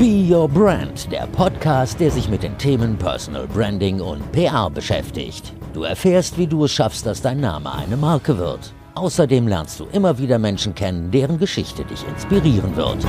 Be Your Brand, der Podcast, der sich mit den Themen Personal Branding und PR beschäftigt. Du erfährst, wie du es schaffst, dass dein Name eine Marke wird. Außerdem lernst du immer wieder Menschen kennen, deren Geschichte dich inspirieren wird.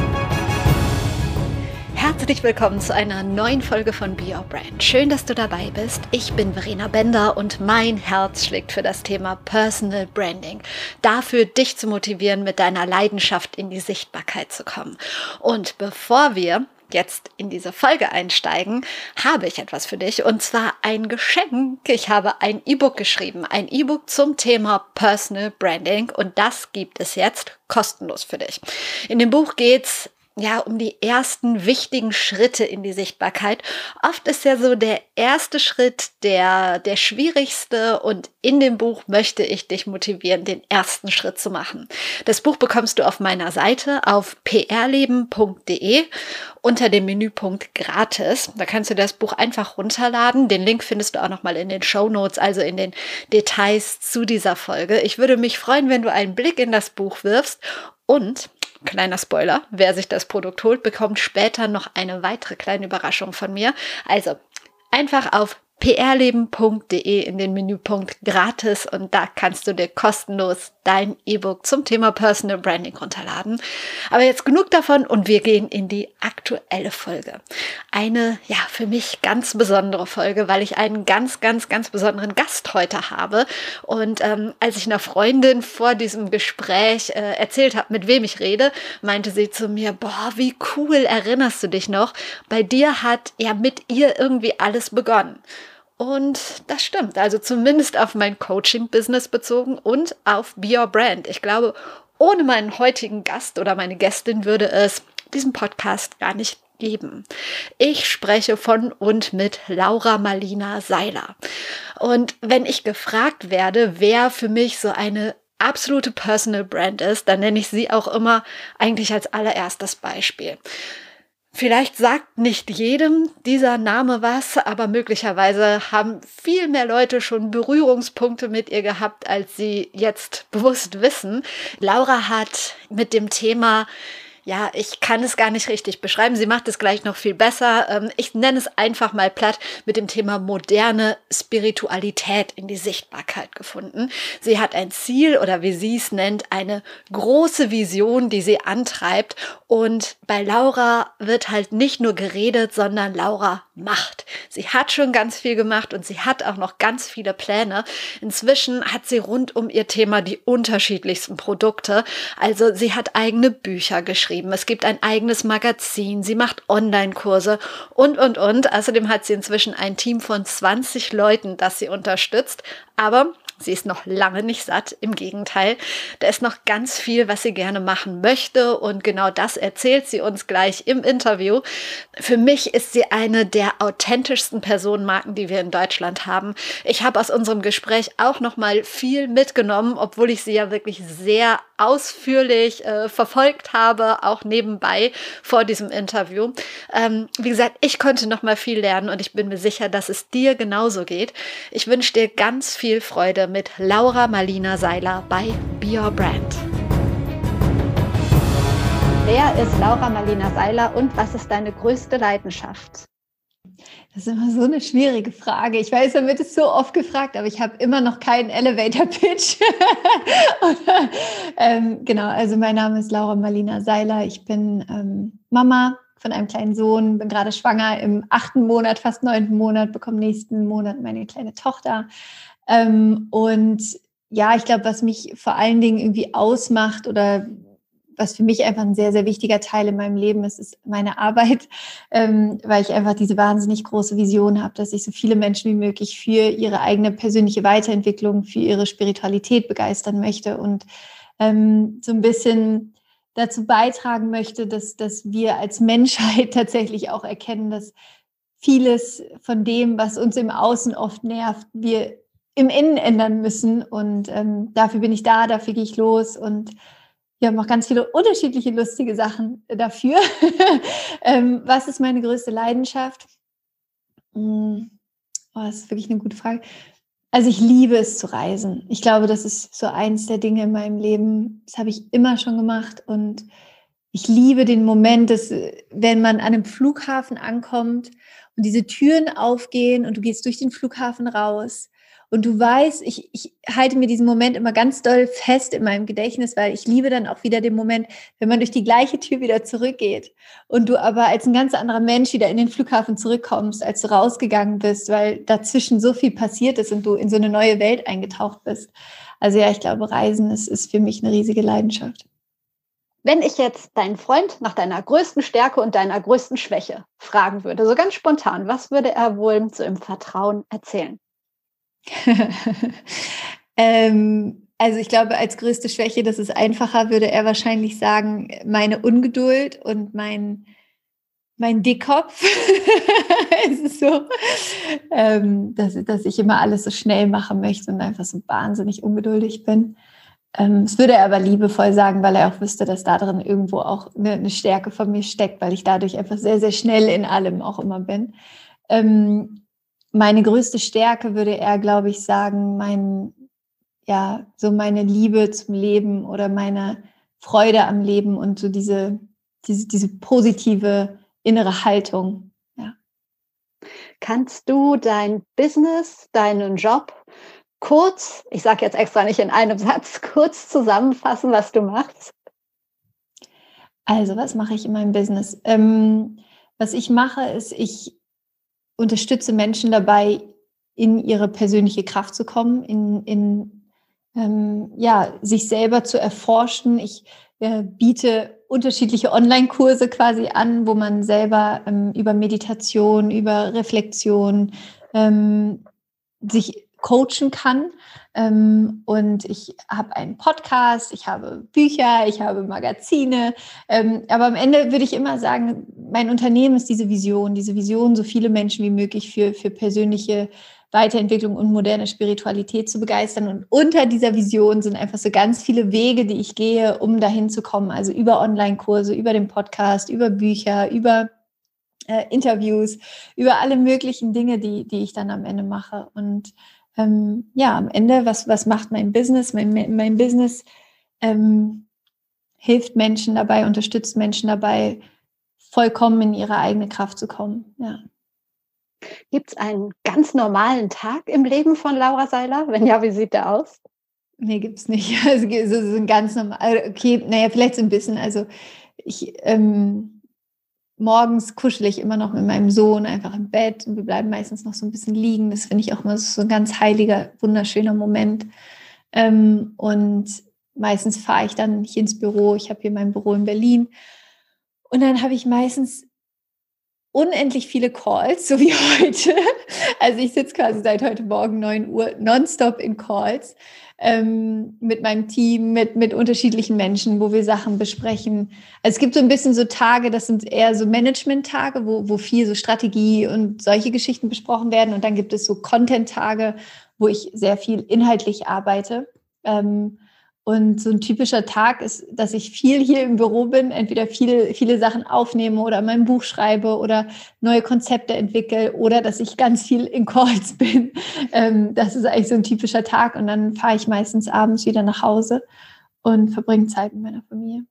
Herzlich willkommen zu einer neuen Folge von Be Your Brand. Schön, dass du dabei bist. Ich bin Verena Bender und mein Herz schlägt für das Thema Personal Branding. Dafür, dich zu motivieren, mit deiner Leidenschaft in die Sichtbarkeit zu kommen. Und bevor wir jetzt in diese Folge einsteigen, habe ich etwas für dich und zwar ein Geschenk. Ich habe ein E-Book geschrieben, ein E-Book zum Thema Personal Branding und das gibt es jetzt kostenlos für dich. In dem Buch geht's ja, um die ersten wichtigen Schritte in die Sichtbarkeit. Oft ist ja so der erste Schritt der, der schwierigste und in dem Buch möchte ich dich motivieren, den ersten Schritt zu machen. Das Buch bekommst du auf meiner Seite auf prleben.de unter dem Menüpunkt gratis. Da kannst du das Buch einfach runterladen. Den Link findest du auch nochmal in den Show Notes, also in den Details zu dieser Folge. Ich würde mich freuen, wenn du einen Blick in das Buch wirfst und Kleiner Spoiler, wer sich das Produkt holt, bekommt später noch eine weitere kleine Überraschung von mir. Also einfach auf prleben.de in den Menüpunkt gratis und da kannst du dir kostenlos dein E-Book zum Thema Personal Branding runterladen. Aber jetzt genug davon und wir gehen in die aktuelle Folge. Eine, ja, für mich ganz besondere Folge, weil ich einen ganz, ganz, ganz besonderen Gast heute habe. Und ähm, als ich einer Freundin vor diesem Gespräch äh, erzählt habe, mit wem ich rede, meinte sie zu mir, boah, wie cool erinnerst du dich noch? Bei dir hat ja mit ihr irgendwie alles begonnen. Und das stimmt, also zumindest auf mein Coaching-Business bezogen und auf Be Your Brand. Ich glaube, ohne meinen heutigen Gast oder meine Gästin würde es diesen Podcast gar nicht geben. Ich spreche von und mit Laura Marlina Seiler. Und wenn ich gefragt werde, wer für mich so eine absolute Personal Brand ist, dann nenne ich sie auch immer eigentlich als allererstes Beispiel. Vielleicht sagt nicht jedem dieser Name was, aber möglicherweise haben viel mehr Leute schon Berührungspunkte mit ihr gehabt, als sie jetzt bewusst wissen. Laura hat mit dem Thema ja, ich kann es gar nicht richtig beschreiben. Sie macht es gleich noch viel besser. Ähm, ich nenne es einfach mal platt mit dem Thema moderne Spiritualität in die Sichtbarkeit gefunden. Sie hat ein Ziel oder wie sie es nennt, eine große Vision, die sie antreibt. Und bei Laura wird halt nicht nur geredet, sondern Laura macht. Sie hat schon ganz viel gemacht und sie hat auch noch ganz viele Pläne. Inzwischen hat sie rund um ihr Thema die unterschiedlichsten Produkte. Also sie hat eigene Bücher geschrieben. Es gibt ein eigenes Magazin. Sie macht Online-Kurse und, und, und. Außerdem hat sie inzwischen ein Team von 20 Leuten, das sie unterstützt. Aber Sie ist noch lange nicht satt, im Gegenteil. Da ist noch ganz viel, was sie gerne machen möchte und genau das erzählt sie uns gleich im Interview. Für mich ist sie eine der authentischsten Personenmarken, die wir in Deutschland haben. Ich habe aus unserem Gespräch auch noch mal viel mitgenommen, obwohl ich sie ja wirklich sehr ausführlich äh, verfolgt habe, auch nebenbei vor diesem Interview. Ähm, wie gesagt, ich konnte noch mal viel lernen und ich bin mir sicher, dass es dir genauso geht. Ich wünsche dir ganz viel Freude mit Laura Marlina Seiler bei Be Your Brand. Wer ist Laura Marlina Seiler und was ist deine größte Leidenschaft? Das ist immer so eine schwierige Frage. Ich weiß, da wird es so oft gefragt, aber ich habe immer noch keinen Elevator-Pitch. ähm, genau, also mein Name ist Laura Marlina Seiler. Ich bin ähm, Mama von einem kleinen Sohn, bin gerade schwanger im achten Monat, fast neunten Monat, bekomme nächsten Monat meine kleine Tochter. Ähm, und ja, ich glaube, was mich vor allen Dingen irgendwie ausmacht oder was für mich einfach ein sehr, sehr wichtiger Teil in meinem Leben ist, ist meine Arbeit, ähm, weil ich einfach diese wahnsinnig große Vision habe, dass ich so viele Menschen wie möglich für ihre eigene persönliche Weiterentwicklung, für ihre Spiritualität begeistern möchte und ähm, so ein bisschen dazu beitragen möchte, dass, dass wir als Menschheit tatsächlich auch erkennen, dass vieles von dem, was uns im Außen oft nervt, wir im Innen ändern müssen. Und ähm, dafür bin ich da, dafür gehe ich los und wir haben auch ganz viele unterschiedliche lustige Sachen dafür. ähm, was ist meine größte Leidenschaft? Hm, oh, das ist wirklich eine gute Frage. Also ich liebe es zu reisen. Ich glaube, das ist so eins der Dinge in meinem Leben. Das habe ich immer schon gemacht und Ich liebe den Moment, dass wenn man an einem Flughafen ankommt und diese Türen aufgehen und du gehst durch den Flughafen raus und du weißt, ich, ich halte mir diesen Moment immer ganz doll fest in meinem Gedächtnis, weil ich liebe dann auch wieder den Moment, wenn man durch die gleiche Tür wieder zurückgeht und du aber als ein ganz anderer Mensch wieder in den Flughafen zurückkommst, als du rausgegangen bist, weil dazwischen so viel passiert ist und du in so eine neue Welt eingetaucht bist. Also ja, ich glaube, Reisen ist, ist für mich eine riesige Leidenschaft. Wenn ich jetzt deinen Freund nach deiner größten Stärke und deiner größten Schwäche fragen würde, so ganz spontan, was würde er wohl so im Vertrauen erzählen? ähm, also ich glaube, als größte Schwäche, das ist einfacher, würde er wahrscheinlich sagen, meine Ungeduld und mein, mein Dickkopf. es ist so, ähm, dass, dass ich immer alles so schnell machen möchte und einfach so wahnsinnig ungeduldig bin. Ähm, das würde er aber liebevoll sagen, weil er auch wüsste, dass da drin irgendwo auch eine, Stärke von mir steckt, weil ich dadurch einfach sehr, sehr schnell in allem auch immer bin. Ähm, meine größte Stärke würde er, glaube ich, sagen, mein, ja, so meine Liebe zum Leben oder meine Freude am Leben und so diese, diese, diese positive innere Haltung. Ja. Kannst du dein Business, deinen Job kurz, ich sage jetzt extra nicht in einem Satz, kurz zusammenfassen, was du machst? Also, was mache ich in meinem Business? Ähm, was ich mache, ist, ich unterstütze Menschen dabei, in ihre persönliche Kraft zu kommen, in, in ähm, ja, sich selber zu erforschen. Ich äh, biete unterschiedliche Online-Kurse quasi an, wo man selber ähm, über Meditation, über Reflexion ähm, sich coachen kann. Ähm, und ich habe einen Podcast, ich habe Bücher, ich habe Magazine. Ähm, aber am Ende würde ich immer sagen, mein Unternehmen ist diese Vision, diese Vision, so viele Menschen wie möglich für, für persönliche Weiterentwicklung und moderne Spiritualität zu begeistern. Und unter dieser Vision sind einfach so ganz viele Wege, die ich gehe, um dahin zu kommen. Also über Online-Kurse, über den Podcast, über Bücher, über äh, Interviews, über alle möglichen Dinge, die, die ich dann am Ende mache. Und ähm, ja, am Ende, was, was macht mein Business? Mein, mein Business ähm, hilft Menschen dabei, unterstützt Menschen dabei, vollkommen in ihre eigene Kraft zu kommen. Ja. Gibt es einen ganz normalen Tag im Leben von Laura Seiler? Wenn ja, wie sieht der aus? Nee, gibt es nicht. Also, so ein ganz normal, okay, naja, vielleicht so ein bisschen. Also ich ähm, morgens kuschel ich immer noch mit meinem Sohn einfach im Bett und wir bleiben meistens noch so ein bisschen liegen. Das finde ich auch immer so ein ganz heiliger, wunderschöner Moment. Ähm, und meistens fahre ich dann nicht ins Büro. Ich habe hier mein Büro in Berlin. Und dann habe ich meistens unendlich viele Calls, so wie heute. Also ich sitze quasi seit heute Morgen 9 Uhr nonstop in Calls ähm, mit meinem Team, mit, mit unterschiedlichen Menschen, wo wir Sachen besprechen. Also es gibt so ein bisschen so Tage, das sind eher so Management-Tage, wo, wo viel so Strategie und solche Geschichten besprochen werden. Und dann gibt es so Content-Tage, wo ich sehr viel inhaltlich arbeite. Ähm, und so ein typischer Tag ist, dass ich viel hier im Büro bin, entweder viele, viele Sachen aufnehme oder mein Buch schreibe oder neue Konzepte entwickle oder dass ich ganz viel in Calls bin. Ähm, das ist eigentlich so ein typischer Tag. Und dann fahre ich meistens abends wieder nach Hause und verbringe Zeit mit meiner Familie.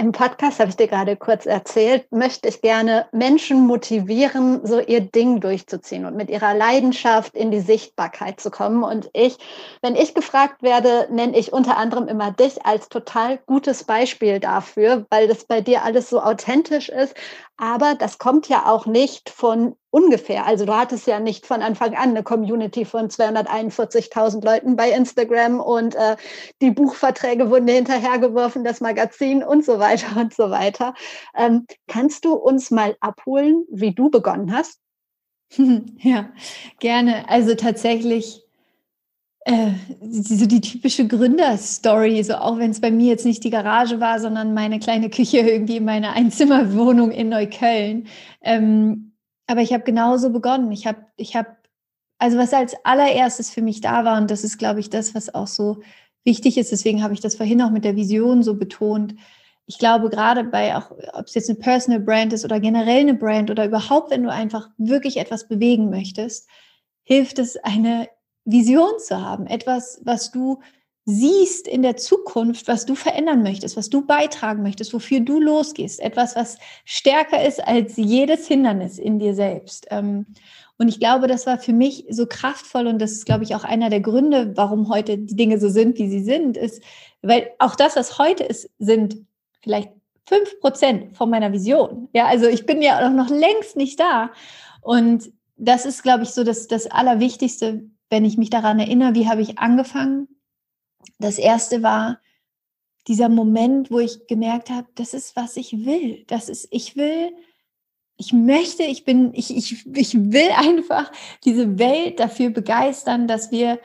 Im Podcast habe ich dir gerade kurz erzählt, möchte ich gerne Menschen motivieren, so ihr Ding durchzuziehen und mit ihrer Leidenschaft in die Sichtbarkeit zu kommen. Und ich, wenn ich gefragt werde, nenne ich unter anderem immer dich als total gutes Beispiel dafür, weil das bei dir alles so authentisch ist, aber das kommt ja auch nicht von ungefähr. Also du hattest ja nicht von Anfang an eine Community von 241.000 Leuten bei Instagram und äh, die Buchverträge wurden hinterhergeworfen, das Magazin und so weiter und so weiter. Ähm, kannst du uns mal abholen, wie du begonnen hast? Ja, gerne. Also tatsächlich äh, so die typische Gründerstory, so auch wenn es bei mir jetzt nicht die Garage war, sondern meine kleine Küche irgendwie in meiner Einzimmerwohnung in Neukölln. Ähm, aber ich habe genauso begonnen. Ich habe, ich habe, also was als allererstes für mich da war, und das ist, glaube ich, das, was auch so wichtig ist, deswegen habe ich das vorhin auch mit der Vision so betont. Ich glaube, gerade bei auch, ob es jetzt eine Personal Brand ist oder generell eine Brand oder überhaupt, wenn du einfach wirklich etwas bewegen möchtest, hilft es, eine Vision zu haben, etwas, was du siehst in der Zukunft, was du verändern möchtest, was du beitragen möchtest, wofür du losgehst. Etwas, was stärker ist als jedes Hindernis in dir selbst. Ähm, und ich glaube, das war für mich so kraftvoll und das ist, glaube ich, auch einer der Gründe, warum heute die Dinge so sind, wie sie sind, ist, weil auch das, was heute ist, sind vielleicht fünf Prozent von meiner Vision. Ja, also ich bin ja auch noch längst nicht da. Und das ist, glaube ich, so das, das Allerwichtigste, wenn ich mich daran erinnere, wie habe ich angefangen, das erste war dieser Moment, wo ich gemerkt habe, das ist, was ich will. Das ist, ich will, ich möchte, ich bin, ich, ich, ich will einfach diese Welt dafür begeistern, dass wir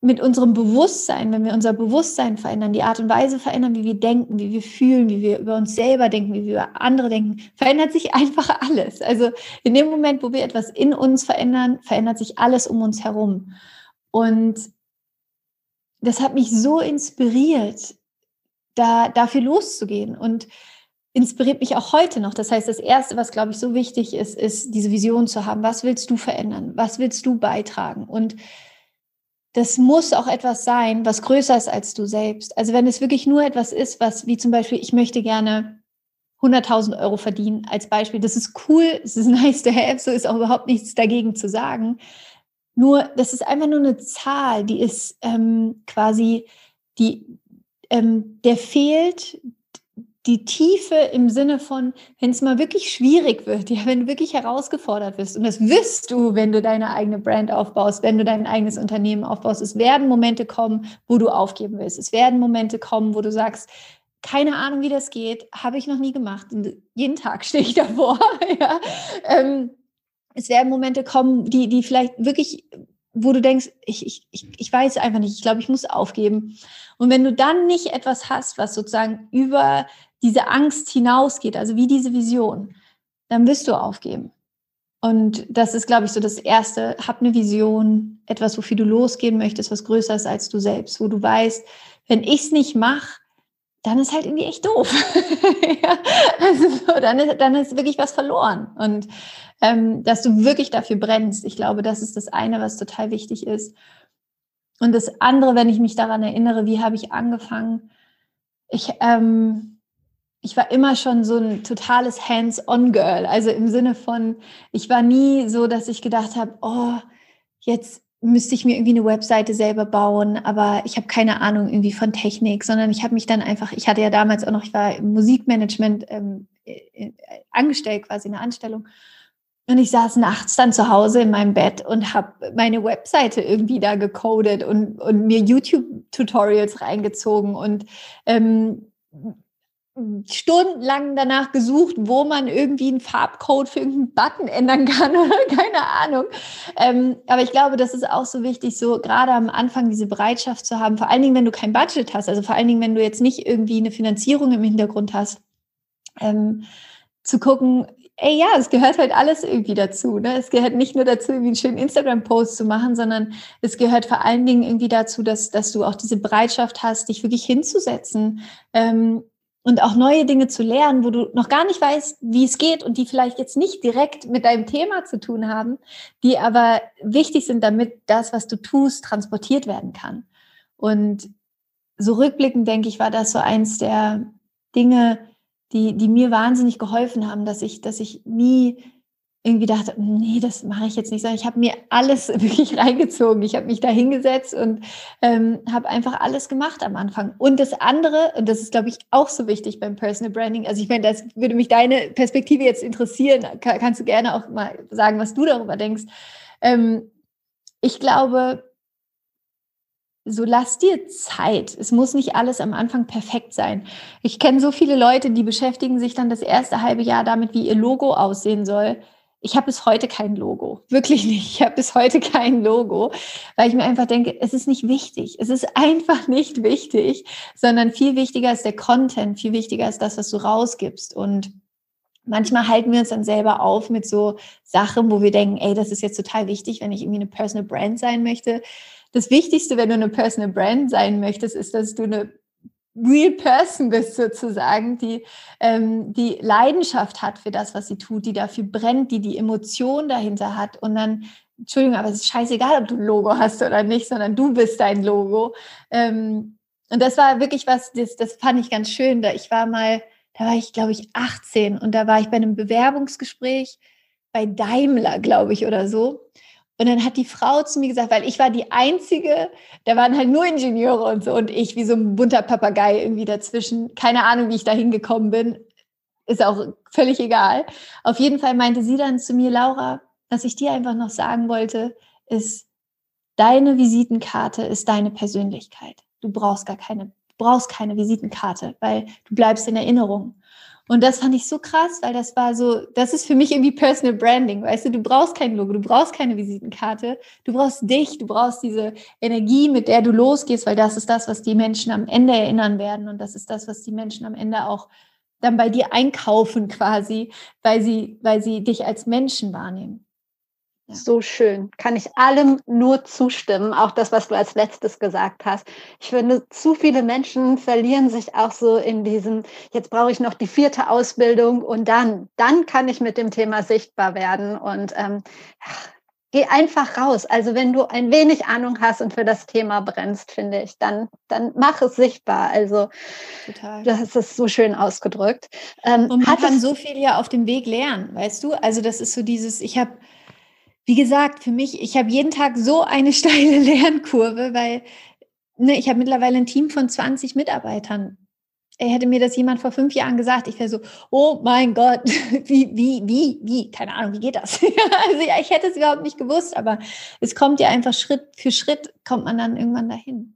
mit unserem Bewusstsein, wenn wir unser Bewusstsein verändern, die Art und Weise verändern, wie wir denken, wie wir fühlen, wie wir über uns selber denken, wie wir über andere denken, verändert sich einfach alles. Also in dem Moment, wo wir etwas in uns verändern, verändert sich alles um uns herum. Und das hat mich so inspiriert, da dafür loszugehen und inspiriert mich auch heute noch. Das heißt, das Erste, was, glaube ich, so wichtig ist, ist diese Vision zu haben. Was willst du verändern? Was willst du beitragen? Und das muss auch etwas sein, was größer ist als du selbst. Also wenn es wirklich nur etwas ist, was wie zum Beispiel, ich möchte gerne 100.000 Euro verdienen als Beispiel, das ist cool, es ist nice to have, so ist auch überhaupt nichts dagegen zu sagen. Nur, das ist einfach nur eine Zahl, die ist ähm, quasi, die, ähm, der fehlt die Tiefe im Sinne von, wenn es mal wirklich schwierig wird, ja, wenn du wirklich herausgefordert wirst, und das wirst du, wenn du deine eigene Brand aufbaust, wenn du dein eigenes Unternehmen aufbaust, es werden Momente kommen, wo du aufgeben willst. Es werden Momente kommen, wo du sagst, keine Ahnung, wie das geht, habe ich noch nie gemacht. Und jeden Tag stehe ich davor. ja. ähm, es werden Momente kommen, die, die vielleicht wirklich, wo du denkst, ich, ich, ich, ich weiß einfach nicht, ich glaube, ich muss aufgeben. Und wenn du dann nicht etwas hast, was sozusagen über diese Angst hinausgeht, also wie diese Vision, dann wirst du aufgeben. Und das ist, glaube ich, so das Erste. Hab eine Vision, etwas, wofür du losgehen möchtest, was größer ist als du selbst, wo du weißt, wenn ich es nicht mache, dann ist halt irgendwie echt doof. ja, also so, dann, ist, dann ist wirklich was verloren. Und ähm, dass du wirklich dafür brennst. Ich glaube, das ist das eine, was total wichtig ist. Und das andere, wenn ich mich daran erinnere, wie habe ich angefangen? Ich, ähm, ich war immer schon so ein totales Hands-on-Girl. Also im Sinne von, ich war nie so, dass ich gedacht habe, oh, jetzt müsste ich mir irgendwie eine Webseite selber bauen, aber ich habe keine Ahnung irgendwie von Technik, sondern ich habe mich dann einfach, ich hatte ja damals auch noch, ich war im Musikmanagement ähm, äh, äh, angestellt, quasi eine Anstellung. Und ich saß nachts dann zu Hause in meinem Bett und habe meine Webseite irgendwie da gecodet und, und mir YouTube-Tutorials reingezogen und ähm, stundenlang danach gesucht, wo man irgendwie einen Farbcode für irgendeinen Button ändern kann oder keine Ahnung. Ähm, aber ich glaube, das ist auch so wichtig, so gerade am Anfang diese Bereitschaft zu haben, vor allen Dingen, wenn du kein Budget hast, also vor allen Dingen, wenn du jetzt nicht irgendwie eine Finanzierung im Hintergrund hast, ähm, zu gucken, ey, ja, es gehört halt alles irgendwie dazu. Ne? Es gehört nicht nur dazu, irgendwie einen schönen Instagram-Post zu machen, sondern es gehört vor allen Dingen irgendwie dazu, dass, dass du auch diese Bereitschaft hast, dich wirklich hinzusetzen, ähm, und auch neue Dinge zu lernen, wo du noch gar nicht weißt, wie es geht und die vielleicht jetzt nicht direkt mit deinem Thema zu tun haben, die aber wichtig sind, damit das, was du tust, transportiert werden kann. Und so rückblickend denke ich, war das so eins der Dinge, die, die mir wahnsinnig geholfen haben, dass ich, dass ich nie irgendwie dachte, nee, das mache ich jetzt nicht, sondern ich habe mir alles wirklich reingezogen. Ich habe mich da hingesetzt und ähm, habe einfach alles gemacht am Anfang. Und das andere, und das ist, glaube ich, auch so wichtig beim Personal Branding, also ich meine, das würde mich deine Perspektive jetzt interessieren, Kann, kannst du gerne auch mal sagen, was du darüber denkst. Ähm, ich glaube, so lass dir Zeit. Es muss nicht alles am Anfang perfekt sein. Ich kenne so viele Leute, die beschäftigen sich dann das erste halbe Jahr damit, wie ihr Logo aussehen soll ich habe bis heute kein Logo. Wirklich nicht. Ich habe bis heute kein Logo, weil ich mir einfach denke, es ist nicht wichtig. Es ist einfach nicht wichtig, sondern viel wichtiger ist der Content, viel wichtiger ist das, was du rausgibst. Und manchmal halten wir uns dann selber auf mit so Sachen, wo wir denken, ey, das ist jetzt total wichtig, wenn ich irgendwie eine Personal Brand sein möchte. Das Wichtigste, wenn du eine Personal Brand sein möchtest, ist, dass du eine real person bist sozusagen, die ähm, die Leidenschaft hat für das, was sie tut, die dafür brennt, die die Emotion dahinter hat und dann Entschuldigung, aber es ist scheißegal, ob du ein Logo hast oder nicht, sondern du bist dein Logo. Ähm, und das war wirklich was, das, das fand ich ganz schön. Da ich war mal, da war ich, glaube ich, 18 und da war ich bei einem Bewerbungsgespräch bei Daimler, glaube ich, oder so. Und dann hat die Frau zu mir gesagt, weil ich war die Einzige, da waren halt nur Ingenieure und so und ich wie so ein bunter Papagei irgendwie dazwischen. Keine Ahnung, wie ich da hingekommen bin. Ist auch völlig egal. Auf jeden Fall meinte sie dann zu mir, Laura, was ich dir einfach noch sagen wollte, ist, deine Visitenkarte ist deine Persönlichkeit. Du brauchst gar keine, brauchst keine Visitenkarte, weil du bleibst in Erinnerung. Und das fand ich so krass, weil das war so, das ist für mich irgendwie Personal Branding, weißt du, du brauchst kein Logo, du brauchst keine Visitenkarte, du brauchst dich, du brauchst diese Energie, mit der du losgehst, weil das ist das, was die Menschen am Ende erinnern werden. Und das ist das, was die Menschen am Ende auch dann bei dir einkaufen quasi, weil sie, weil sie dich als Menschen wahrnehmen. Ja. So schön. Kann ich allem nur zustimmen. Auch das, was du als letztes gesagt hast. Ich finde, zu viele Menschen verlieren sich auch so in diesem, jetzt brauche ich noch die vierte Ausbildung und dann, dann kann ich mit dem Thema sichtbar werden. Und ähm, geh einfach raus. Also wenn du ein wenig Ahnung hast und für das Thema brennst, finde ich, dann, dann mach es sichtbar. Also Total. das ist so schön ausgedrückt. Ähm, und man kann so viel ja auf dem Weg lernen, weißt du? Also das ist so dieses, ich habe wie gesagt, für mich, ich habe jeden Tag so eine steile Lernkurve, weil ne, ich habe mittlerweile ein Team von 20 Mitarbeitern. Er hätte mir das jemand vor fünf Jahren gesagt, ich wäre so, oh mein Gott, wie, wie, wie, wie, keine Ahnung, wie geht das? also ja, ich hätte es überhaupt nicht gewusst, aber es kommt ja einfach Schritt für Schritt, kommt man dann irgendwann dahin.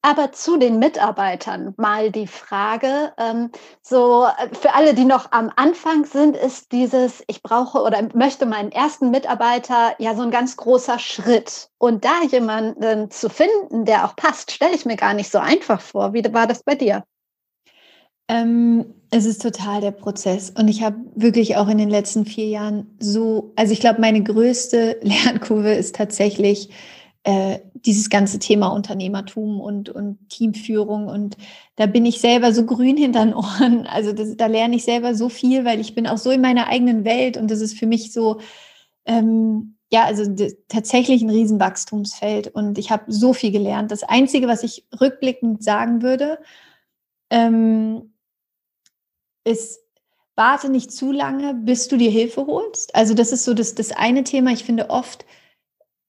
Aber zu den Mitarbeitern mal die Frage, ähm, so äh, für alle, die noch am Anfang sind, ist dieses, ich brauche oder möchte meinen ersten Mitarbeiter ja so ein ganz großer Schritt. Und da jemanden zu finden, der auch passt, stelle ich mir gar nicht so einfach vor. Wie war das bei dir? Ähm, es ist total der Prozess. Und ich habe wirklich auch in den letzten vier Jahren so, also ich glaube, meine größte Lernkurve ist tatsächlich, äh, dieses ganze Thema Unternehmertum und, und Teamführung. Und da bin ich selber so grün hinter den Ohren. Also das, da lerne ich selber so viel, weil ich bin auch so in meiner eigenen Welt und das ist für mich so, ähm, ja, also tatsächlich ein Riesenwachstumsfeld und ich habe so viel gelernt. Das Einzige, was ich rückblickend sagen würde, ähm, ist, warte nicht zu lange, bis du dir Hilfe holst. Also das ist so das, das eine Thema. Ich finde oft,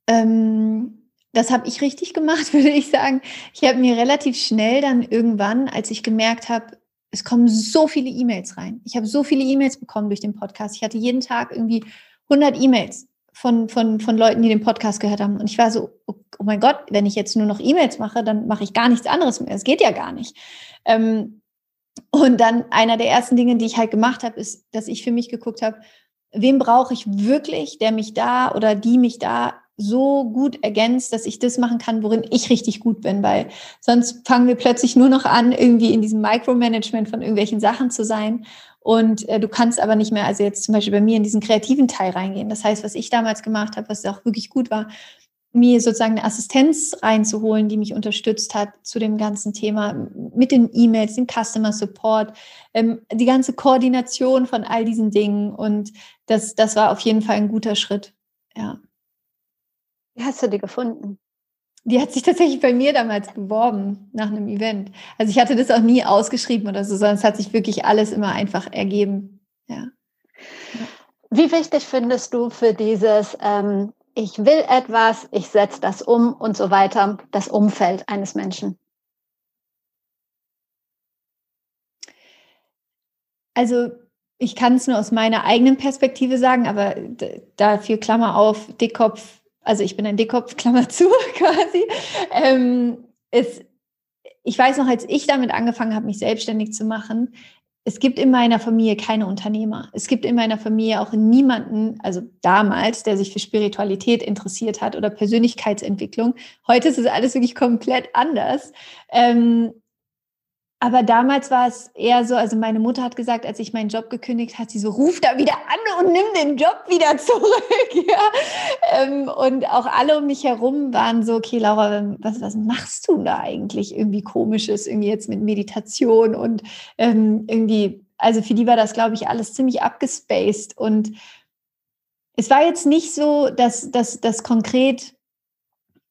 ähm, das habe ich richtig gemacht, würde ich sagen. Ich habe mir relativ schnell dann irgendwann, als ich gemerkt habe, es kommen so viele E-Mails rein. Ich habe so viele E-Mails bekommen durch den Podcast. Ich hatte jeden Tag irgendwie 100 E-Mails von, von, von Leuten, die den Podcast gehört haben. Und ich war so, oh, oh mein Gott, wenn ich jetzt nur noch E-Mails mache, dann mache ich gar nichts anderes mehr. Es geht ja gar nicht. Ähm, und dann einer der ersten Dinge, die ich halt gemacht habe, ist, dass ich für mich geguckt habe, wen brauche ich wirklich, der mich da oder die mich da so gut ergänzt, dass ich das machen kann, worin ich richtig gut bin, weil sonst fangen wir plötzlich nur noch an, irgendwie in diesem Micromanagement von irgendwelchen Sachen zu sein. Und äh, du kannst aber nicht mehr, also jetzt zum Beispiel bei mir in diesen kreativen Teil reingehen. Das heißt, was ich damals gemacht habe, was auch wirklich gut war, mir sozusagen eine Assistenz reinzuholen, die mich unterstützt hat zu dem ganzen Thema mit den E-Mails, dem Customer Support, ähm, die ganze Koordination von all diesen Dingen. Und das, das war auf jeden Fall ein guter Schritt. Ja. Wie hast du die gefunden? Die hat sich tatsächlich bei mir damals beworben nach einem Event. Also ich hatte das auch nie ausgeschrieben oder so, sondern es hat sich wirklich alles immer einfach ergeben. Ja. Wie wichtig findest du für dieses, ähm, ich will etwas, ich setze das um und so weiter, das Umfeld eines Menschen? Also ich kann es nur aus meiner eigenen Perspektive sagen, aber dafür Klammer auf, Dickkopf also ich bin ein Dickkopf, Klammer zu quasi. Ähm, es, ich weiß noch, als ich damit angefangen habe, mich selbstständig zu machen, es gibt in meiner Familie keine Unternehmer. Es gibt in meiner Familie auch niemanden, also damals, der sich für Spiritualität interessiert hat oder Persönlichkeitsentwicklung. Heute ist es alles wirklich komplett anders. Ähm, aber damals war es eher so, also meine Mutter hat gesagt, als ich meinen Job gekündigt hat, sie so, ruf da wieder an und nimm den Job wieder zurück. ja. Ähm, und auch alle um mich herum waren so, okay, Laura, was, was machst du da eigentlich irgendwie komisches, irgendwie jetzt mit Meditation und ähm, irgendwie, also für die war das, glaube ich, alles ziemlich abgespaced und es war jetzt nicht so, dass das konkret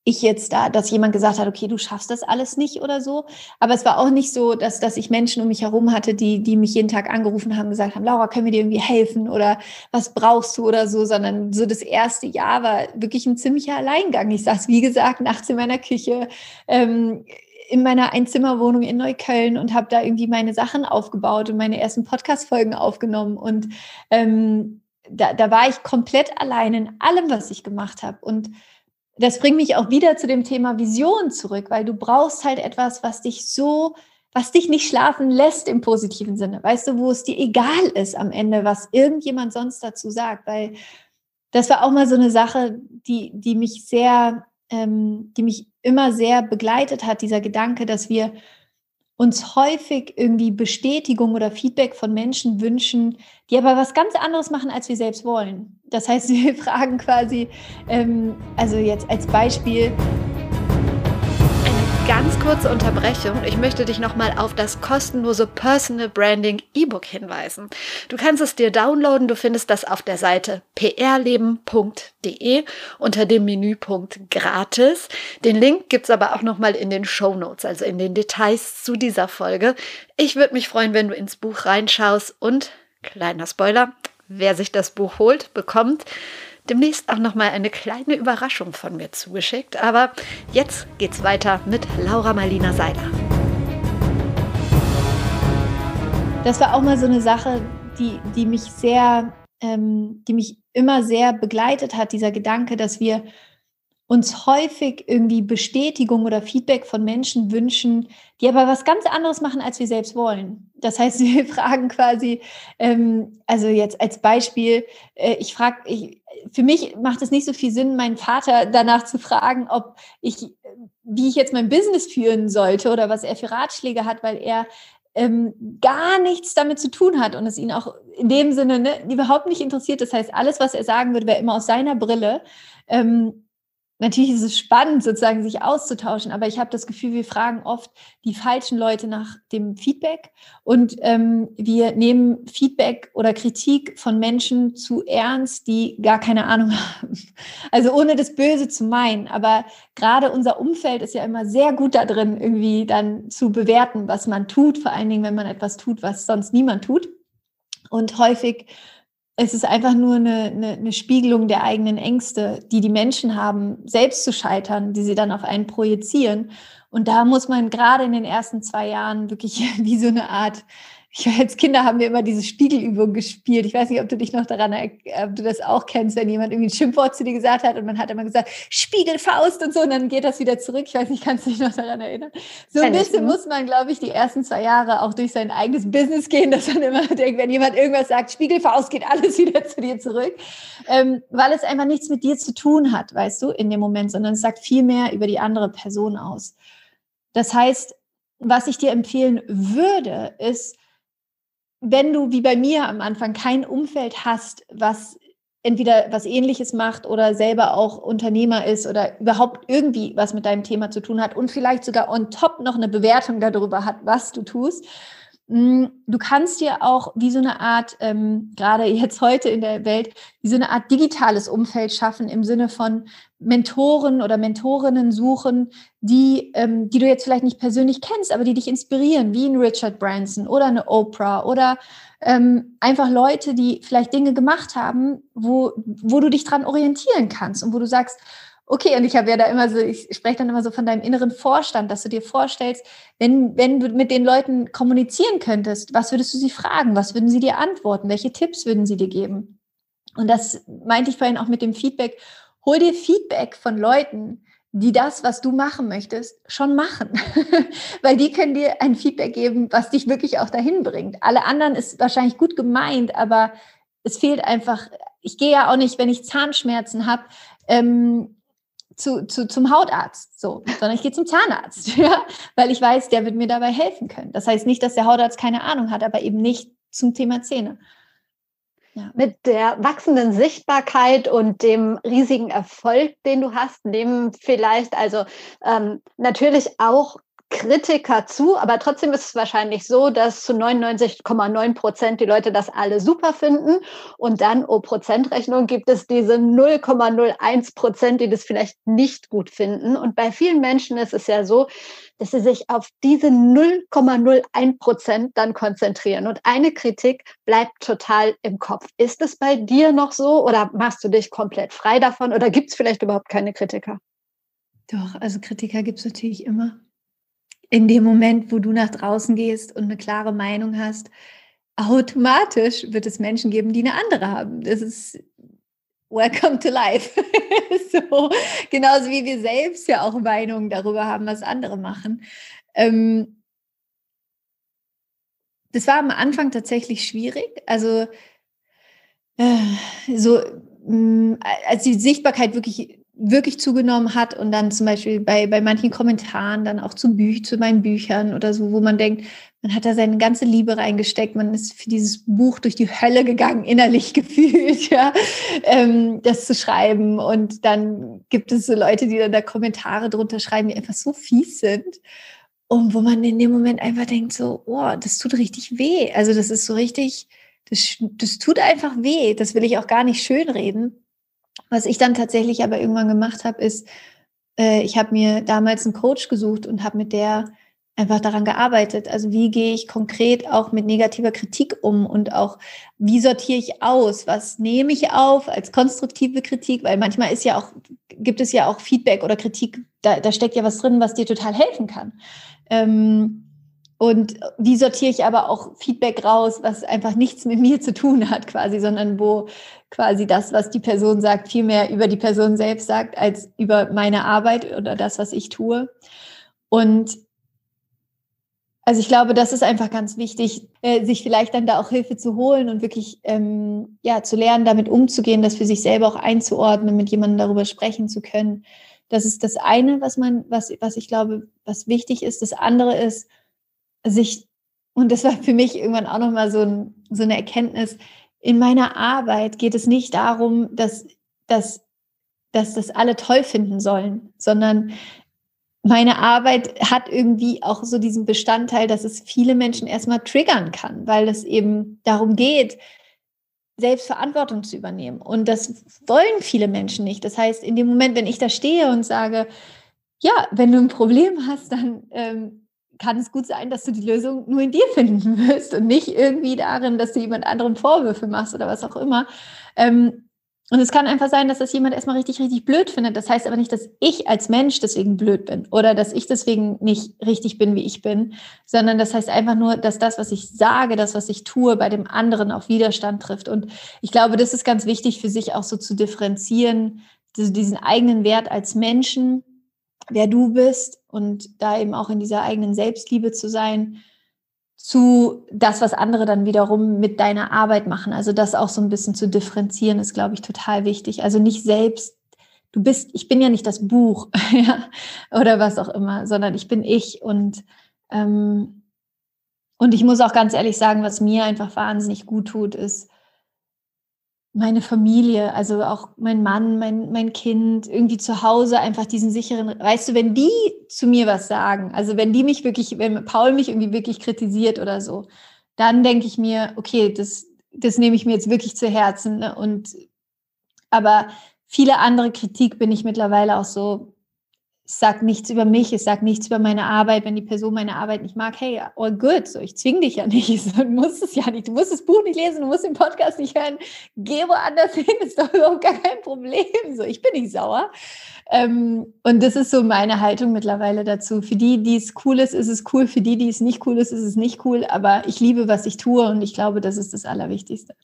ich jetzt da, dass jemand gesagt hat, okay, du schaffst das alles nicht oder so. Aber es war auch nicht so, dass, dass ich Menschen um mich herum hatte, die, die mich jeden Tag angerufen haben, gesagt haben, Laura, können wir dir irgendwie helfen oder was brauchst du oder so, sondern so das erste Jahr war wirklich ein ziemlicher Alleingang. Ich saß, wie gesagt, nachts in meiner Küche, ähm, in meiner Einzimmerwohnung in Neukölln und habe da irgendwie meine Sachen aufgebaut und meine ersten Podcast-Folgen aufgenommen. Und ähm, da, da war ich komplett allein in allem, was ich gemacht habe. Und das bringt mich auch wieder zu dem Thema Vision zurück, weil du brauchst halt etwas, was dich so, was dich nicht schlafen lässt im positiven Sinne. Weißt du, wo es dir egal ist am Ende, was irgendjemand sonst dazu sagt, weil das war auch mal so eine Sache, die, die mich sehr, ähm, die mich immer sehr begleitet hat, dieser Gedanke, dass wir uns häufig irgendwie Bestätigung oder Feedback von Menschen wünschen, die aber was ganz anderes machen, als wir selbst wollen. Das heißt, wir fragen quasi, ähm, also jetzt als Beispiel, ganz kurze Unterbrechung. Ich möchte dich nochmal auf das kostenlose Personal Branding E-Book hinweisen. Du kannst es dir downloaden. Du findest das auf der Seite prleben.de unter dem Menüpunkt gratis. Den Link gibt es aber auch nochmal in den Show Notes, also in den Details zu dieser Folge. Ich würde mich freuen, wenn du ins Buch reinschaust und kleiner Spoiler, wer sich das Buch holt, bekommt demnächst auch noch mal eine kleine Überraschung von mir zugeschickt. Aber jetzt geht's weiter mit Laura Marlina Seiler. Das war auch mal so eine Sache, die, die mich sehr, ähm, die mich immer sehr begleitet hat, dieser Gedanke, dass wir uns häufig irgendwie Bestätigung oder Feedback von Menschen wünschen, die aber was ganz anderes machen, als wir selbst wollen. Das heißt, wir fragen quasi, ähm, also jetzt als Beispiel, äh, ich frage, ich, für mich macht es nicht so viel Sinn, meinen Vater danach zu fragen, ob ich, wie ich jetzt mein Business führen sollte oder was er für Ratschläge hat, weil er ähm, gar nichts damit zu tun hat und es ihn auch in dem Sinne ne, überhaupt nicht interessiert. Das heißt, alles, was er sagen würde, wäre immer aus seiner Brille. Ähm, natürlich ist es spannend, sozusagen sich auszutauschen, aber ich habe das Gefühl, wir fragen oft die falschen Leute nach dem Feedback und ähm, wir nehmen Feedback oder Kritik von Menschen zu ernst, die gar keine Ahnung haben. Also ohne das Böse zu meinen, aber gerade unser Umfeld ist ja immer sehr gut da drin, irgendwie dann zu bewerten, was man tut, vor allen Dingen, wenn man etwas tut, was sonst niemand tut. Und häufig es ist einfach nur eine, eine, eine, Spiegelung der eigenen Ängste, die die Menschen haben, selbst zu scheitern, die sie dann auf einen projizieren. Und da muss man gerade in den ersten zwei Jahren wirklich wie so eine Art ich, als Kinder haben wir immer diese Spiegelübung gespielt. Ich weiß nicht, ob du dich noch daran, ob du das auch kennst, wenn jemand irgendwie ein Schimpfwort zu dir gesagt hat und man hat immer gesagt, Spiegelfaust und so, und dann geht das wieder zurück. Ich weiß nicht, kannst du dich noch daran erinnern? So ein bisschen muss man, glaube ich, die ersten zwei Jahre auch durch sein eigenes Business gehen, dass man immer denkt, wenn jemand irgendwas sagt, Spiegelfaust, geht alles wieder zu dir zurück. Ähm, weil es einfach nichts mit dir zu tun hat, weißt du, in dem Moment, sondern es sagt viel mehr über die andere Person aus. Das heißt, was ich dir empfehlen würde, ist, wenn du wie bei mir am Anfang kein Umfeld hast, was entweder was ähnliches macht oder selber auch Unternehmer ist oder überhaupt irgendwie was mit deinem Thema zu tun hat und vielleicht sogar on top noch eine Bewertung darüber hat, was du tust, du kannst dir auch wie so eine Art, ähm, gerade jetzt heute in der Welt, wie so eine Art digitales Umfeld schaffen im Sinne von Mentoren oder Mentorinnen suchen, die, ähm, die du jetzt vielleicht nicht persönlich kennst, aber die dich inspirieren, wie ein Richard Branson oder eine Oprah oder ähm, einfach Leute, die vielleicht Dinge gemacht haben, wo, wo du dich dran orientieren kannst und wo du sagst, Okay, und ich habe ja da immer so, ich spreche dann immer so von deinem inneren Vorstand, dass du dir vorstellst, wenn, wenn du mit den Leuten kommunizieren könntest, was würdest du sie fragen? Was würden sie dir antworten? Welche Tipps würden sie dir geben? Und das meinte ich vorhin auch mit dem Feedback. Hol dir Feedback von Leuten, die das, was du machen möchtest, schon machen. Weil die können dir ein Feedback geben, was dich wirklich auch dahin bringt. Alle anderen ist wahrscheinlich gut gemeint, aber es fehlt einfach, ich gehe ja auch nicht, wenn ich Zahnschmerzen habe, ähm, zu, zu, zum Hautarzt, so, sondern ich gehe zum Zahnarzt, ja, weil ich weiß, der wird mir dabei helfen können. Das heißt nicht, dass der Hautarzt keine Ahnung hat, aber eben nicht zum Thema Zähne. Ja. Mit der wachsenden Sichtbarkeit und dem riesigen Erfolg, den du hast, neben vielleicht also ähm, natürlich auch Kritiker zu, aber trotzdem ist es wahrscheinlich so, dass zu 99,9 Prozent die Leute das alle super finden und dann, oh Prozentrechnung, gibt es diese 0,01 Prozent, die das vielleicht nicht gut finden. Und bei vielen Menschen ist es ja so, dass sie sich auf diese 0,01 Prozent dann konzentrieren. Und eine Kritik bleibt total im Kopf. Ist es bei dir noch so oder machst du dich komplett frei davon oder gibt es vielleicht überhaupt keine Kritiker? Doch, also Kritiker gibt es natürlich immer. In dem Moment, wo du nach draußen gehst und eine klare Meinung hast, automatisch wird es Menschen geben, die eine andere haben. Das ist Welcome to life. so, genauso wie wir selbst ja auch Meinungen darüber haben, was andere machen. Ähm, das war am Anfang tatsächlich schwierig. Also äh, so, mh, mm, als die Sichtbarkeit wirklich wirklich zugenommen hat und dann zum Beispiel bei, bei manchen Kommentaren dann auch zu, Büch, zu meinen Büchern oder so, wo man denkt, man hat da seine ganze Liebe reingesteckt, man ist für dieses Buch durch die Hölle gegangen, innerlich gefühlt, ja, ähm, das zu schreiben. Und dann gibt es so Leute, die dann da Kommentare drunter schreiben, die einfach so fies sind. Und wo man in dem Moment einfach denkt, so, oh, das tut richtig weh. Also das ist so richtig, das, das tut einfach weh. Das will ich auch gar nicht schönreden. Was ich dann tatsächlich aber irgendwann gemacht habe, ist, äh, ich habe mir damals einen Coach gesucht und habe mit der einfach daran gearbeitet. Also wie gehe ich konkret auch mit negativer Kritik um und auch wie sortiere ich aus? Was nehme ich auf als konstruktive Kritik? Weil manchmal ist ja auch, gibt es ja auch Feedback oder Kritik, da, da steckt ja was drin, was dir total helfen kann. Ähm, und wie sortiere ich aber auch Feedback raus, was einfach nichts mit mir zu tun hat, quasi, sondern wo quasi das, was die Person sagt, viel mehr über die Person selbst sagt, als über meine Arbeit oder das, was ich tue. Und also ich glaube, das ist einfach ganz wichtig, äh, sich vielleicht dann da auch Hilfe zu holen und wirklich ähm, ja zu lernen, damit umzugehen, das für sich selber auch einzuordnen, mit jemandem darüber sprechen zu können. Das ist das eine, was man, was, was ich glaube, was wichtig ist. Das andere ist, sich, und das war für mich irgendwann auch nochmal so, ein, so eine Erkenntnis, in meiner Arbeit geht es nicht darum, dass, dass, dass das alle toll finden sollen, sondern meine Arbeit hat irgendwie auch so diesen Bestandteil, dass es viele Menschen erstmal triggern kann, weil es eben darum geht, Selbstverantwortung zu übernehmen. Und das wollen viele Menschen nicht. Das heißt, in dem Moment, wenn ich da stehe und sage, ja, wenn du ein Problem hast, dann ähm, kann es gut sein, dass du die Lösung nur in dir finden wirst und nicht irgendwie darin, dass du jemand anderem Vorwürfe machst oder was auch immer. Ähm, und es kann einfach sein, dass das jemand erstmal richtig, richtig blöd findet. Das heißt aber nicht, dass ich als Mensch deswegen blöd bin oder dass ich deswegen nicht richtig bin, wie ich bin, sondern das heißt einfach nur, dass das, was ich sage, das, was ich tue, bei dem anderen auf Widerstand trifft. Und ich glaube, das ist ganz wichtig für sich auch so zu differenzieren, diesen eigenen Wert als Menschen wer du bist und da eben auch in dieser eigenen Selbstliebe zu sein, zu das, was andere dann wiederum mit deiner Arbeit machen. Also das auch so ein bisschen zu differenzieren, ist, glaube ich, total wichtig. Also nicht selbst, du bist, ich bin ja nicht das Buch oder was auch immer, sondern ich bin ich und ähm, und ich muss auch ganz ehrlich sagen, was mir einfach wahnsinnig gut tut, ist, meine Familie, also auch mein Mann, mein, mein Kind, irgendwie zu Hause einfach diesen sicheren, weißt du, wenn die zu mir was sagen, also wenn die mich wirklich, wenn Paul mich irgendwie wirklich kritisiert oder so, dann denke ich mir, okay, das, das nehme ich mir jetzt wirklich zu Herzen. Ne? Und aber viele andere Kritik bin ich mittlerweile auch so, sagt nichts über mich, es sagt nichts über meine Arbeit. Wenn die Person meine Arbeit nicht mag, hey, all good, so, ich zwinge dich ja nicht, so, du musst es ja nicht, du musst das Buch nicht lesen, du musst den Podcast nicht hören, geh woanders hin, ist doch überhaupt gar kein Problem, so, ich bin nicht sauer. Ähm, und das ist so meine Haltung mittlerweile dazu. Für die, die es cool ist, ist es cool, für die, die es nicht cool ist, ist es nicht cool, aber ich liebe, was ich tue und ich glaube, das ist das Allerwichtigste.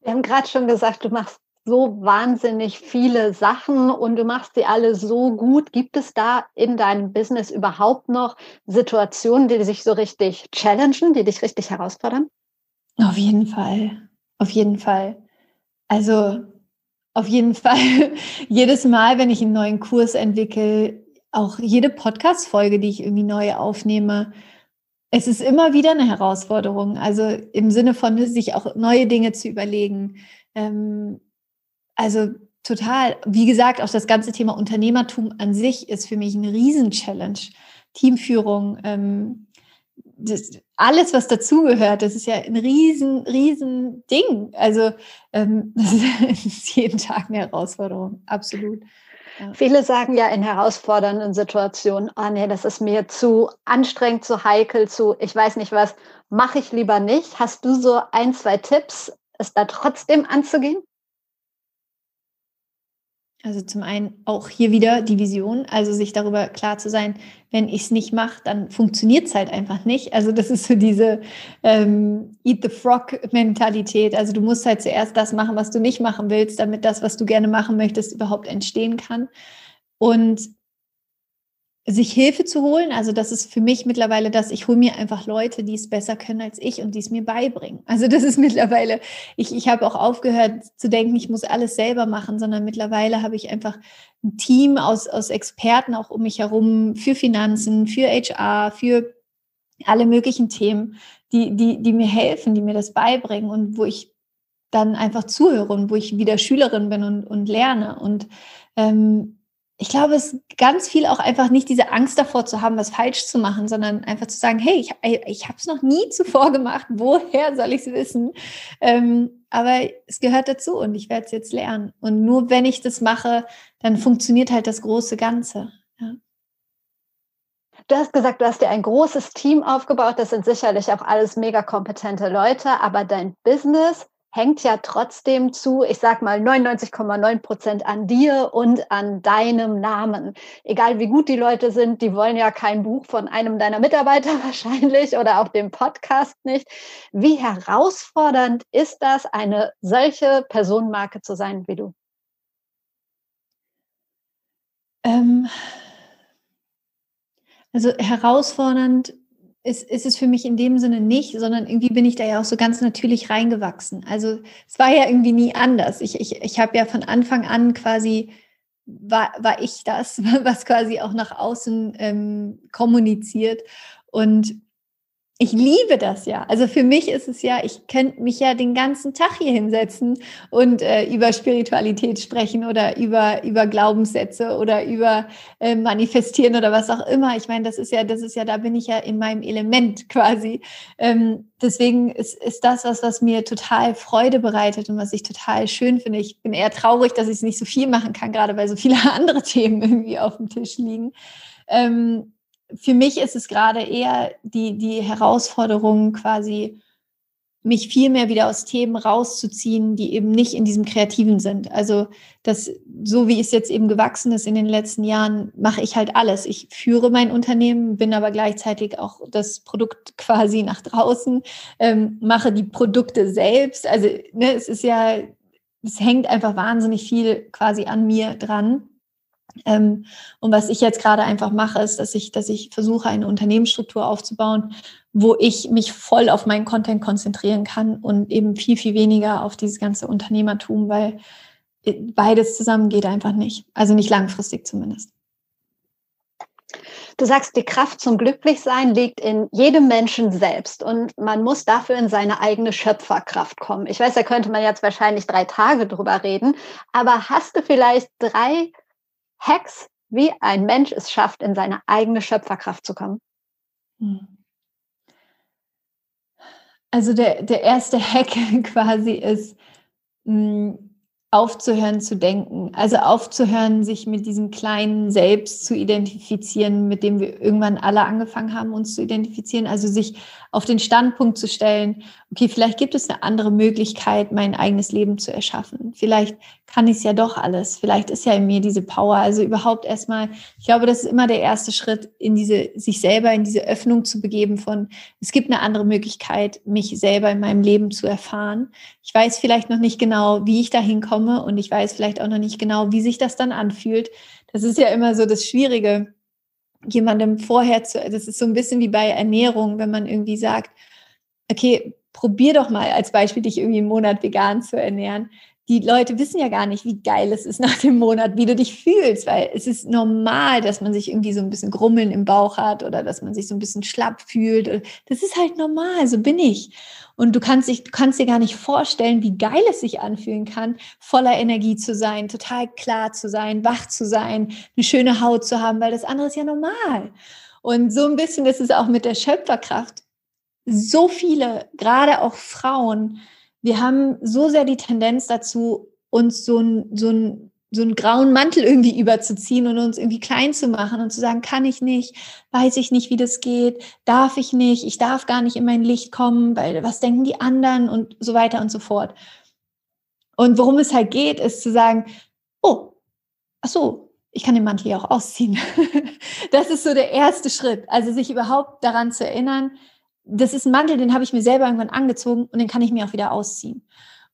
Wir haben gerade schon gesagt, du machst so wahnsinnig viele Sachen und du machst sie alle so gut. Gibt es da in deinem Business überhaupt noch Situationen, die sich so richtig challengen, die dich richtig herausfordern? Auf jeden Fall. Auf jeden Fall. Also auf jeden Fall. Jedes Mal, wenn ich einen neuen Kurs entwickle, auch jede Podcast-Folge, die ich irgendwie neu aufnehme, es ist immer wieder eine Herausforderung. Also im Sinne von sich auch neue Dinge zu überlegen. Ähm, also total. Wie gesagt, auch das ganze Thema Unternehmertum an sich ist für mich eine Riesen-Challenge. Teamführung, ähm, das, alles, was dazugehört, das ist ja ein riesen, riesen Ding. Also ähm, das ist jeden Tag eine Herausforderung, absolut. Ja. Viele sagen ja in herausfordernden Situationen, oh nee, das ist mir zu anstrengend, zu heikel, zu, ich weiß nicht was, mache ich lieber nicht. Hast du so ein, zwei Tipps, es da trotzdem anzugehen? Also zum einen auch hier wieder die Vision, also sich darüber klar zu sein, wenn ich es nicht mache, dann funktioniert es halt einfach nicht. Also das ist so diese ähm, Eat the Frog-Mentalität. Also du musst halt zuerst das machen, was du nicht machen willst, damit das, was du gerne machen möchtest, überhaupt entstehen kann. Und sich Hilfe zu holen. Also das ist für mich mittlerweile das, ich hole mir einfach Leute, die es besser können als ich und die es mir beibringen. Also das ist mittlerweile, ich, ich habe auch aufgehört zu denken, ich muss alles selber machen, sondern mittlerweile habe ich einfach ein Team aus, aus Experten auch um mich herum für Finanzen, für HR, für alle möglichen Themen, die, die, die mir helfen, die mir das beibringen und wo ich dann einfach zuhöre und wo ich wieder Schülerin bin und, und lerne. Und ähm, ich glaube, es ist ganz viel auch einfach nicht diese Angst davor zu haben, was falsch zu machen, sondern einfach zu sagen, hey, ich, ich habe es noch nie zuvor gemacht, woher soll ich es wissen? Ähm, aber es gehört dazu und ich werde es jetzt lernen. Und nur wenn ich das mache, dann funktioniert halt das große Ganze. Ja. Du hast gesagt, du hast dir ein großes Team aufgebaut. Das sind sicherlich auch alles mega kompetente Leute, aber dein Business hängt ja trotzdem zu, ich sag mal, 99,9 Prozent an dir und an deinem Namen. Egal wie gut die Leute sind, die wollen ja kein Buch von einem deiner Mitarbeiter wahrscheinlich oder auch dem Podcast nicht. Wie herausfordernd ist das, eine solche Personenmarke zu sein wie du? Ähm, also herausfordernd ist, ist es für mich in dem Sinne nicht, sondern irgendwie bin ich da ja auch so ganz natürlich reingewachsen. Also es war ja irgendwie nie anders. Ich, ich, ich habe ja von Anfang an quasi, war, war ich das, was quasi auch nach außen ähm, kommuniziert. Und ich liebe das ja. Also für mich ist es ja, ich könnte mich ja den ganzen Tag hier hinsetzen und äh, über Spiritualität sprechen oder über, über Glaubenssätze oder über äh, Manifestieren oder was auch immer. Ich meine, das ist ja, das ist ja, da bin ich ja in meinem Element quasi. Ähm, deswegen ist, ist das was, was mir total Freude bereitet und was ich total schön finde. Ich bin eher traurig, dass ich es nicht so viel machen kann, gerade weil so viele andere Themen irgendwie auf dem Tisch liegen. Ähm, für mich ist es gerade eher die, die Herausforderung, quasi mich viel mehr wieder aus Themen rauszuziehen, die eben nicht in diesem Kreativen sind. Also das, so wie es jetzt eben gewachsen ist in den letzten Jahren, mache ich halt alles. Ich führe mein Unternehmen, bin aber gleichzeitig auch das Produkt quasi nach draußen, ähm, mache die Produkte selbst. Also ne, es ist ja, es hängt einfach wahnsinnig viel quasi an mir dran. Ähm, und was ich jetzt gerade einfach mache, ist, dass ich, dass ich versuche, eine Unternehmensstruktur aufzubauen, wo ich mich voll auf meinen Content konzentrieren kann und eben viel, viel weniger auf dieses ganze Unternehmertum, weil äh, beides zusammen geht einfach nicht. Also nicht langfristig zumindest. Du sagst, die Kraft zum Glücklichsein liegt in jedem Menschen selbst und man muss dafür in seine eigene Schöpferkraft kommen. Ich weiß, da könnte man jetzt wahrscheinlich drei Tage drüber reden, aber hast du vielleicht drei Hacks, wie ein Mensch es schafft, in seine eigene Schöpferkraft zu kommen? Hm. Also der, der erste Hack quasi ist, hm, aufzuhören zu denken. Also aufzuhören, sich mit diesem kleinen Selbst zu identifizieren, mit dem wir irgendwann alle angefangen haben, uns zu identifizieren. Also sich auf den Standpunkt zu stellen, okay, vielleicht gibt es eine andere Möglichkeit, mein eigenes Leben zu erschaffen. Vielleicht kann ich es ja doch alles. Vielleicht ist ja in mir diese Power. Also überhaupt erstmal, ich glaube, das ist immer der erste Schritt, in diese, sich selber in diese Öffnung zu begeben von, es gibt eine andere Möglichkeit, mich selber in meinem Leben zu erfahren. Ich weiß vielleicht noch nicht genau, wie ich dahin komme und ich weiß vielleicht auch noch nicht genau, wie sich das dann anfühlt. Das ist ja immer so das Schwierige, jemandem vorher zu, das ist so ein bisschen wie bei Ernährung, wenn man irgendwie sagt, okay, probier doch mal als Beispiel, dich irgendwie einen Monat vegan zu ernähren die Leute wissen ja gar nicht, wie geil es ist nach dem Monat, wie du dich fühlst, weil es ist normal, dass man sich irgendwie so ein bisschen Grummeln im Bauch hat oder dass man sich so ein bisschen schlapp fühlt. Das ist halt normal, so bin ich. Und du kannst, dich, du kannst dir gar nicht vorstellen, wie geil es sich anfühlen kann, voller Energie zu sein, total klar zu sein, wach zu sein, eine schöne Haut zu haben, weil das andere ist ja normal. Und so ein bisschen ist es auch mit der Schöpferkraft. So viele, gerade auch Frauen, wir haben so sehr die Tendenz dazu, uns so ein, so ein so einen grauen Mantel irgendwie überzuziehen und uns irgendwie klein zu machen und zu sagen, kann ich nicht, weiß ich nicht, wie das geht, darf ich nicht, ich darf gar nicht in mein Licht kommen, weil was denken die anderen und so weiter und so fort. Und worum es halt geht, ist zu sagen, oh, ach so, ich kann den Mantel ja auch ausziehen. das ist so der erste Schritt, also sich überhaupt daran zu erinnern, das ist ein Mantel, den habe ich mir selber irgendwann angezogen und den kann ich mir auch wieder ausziehen.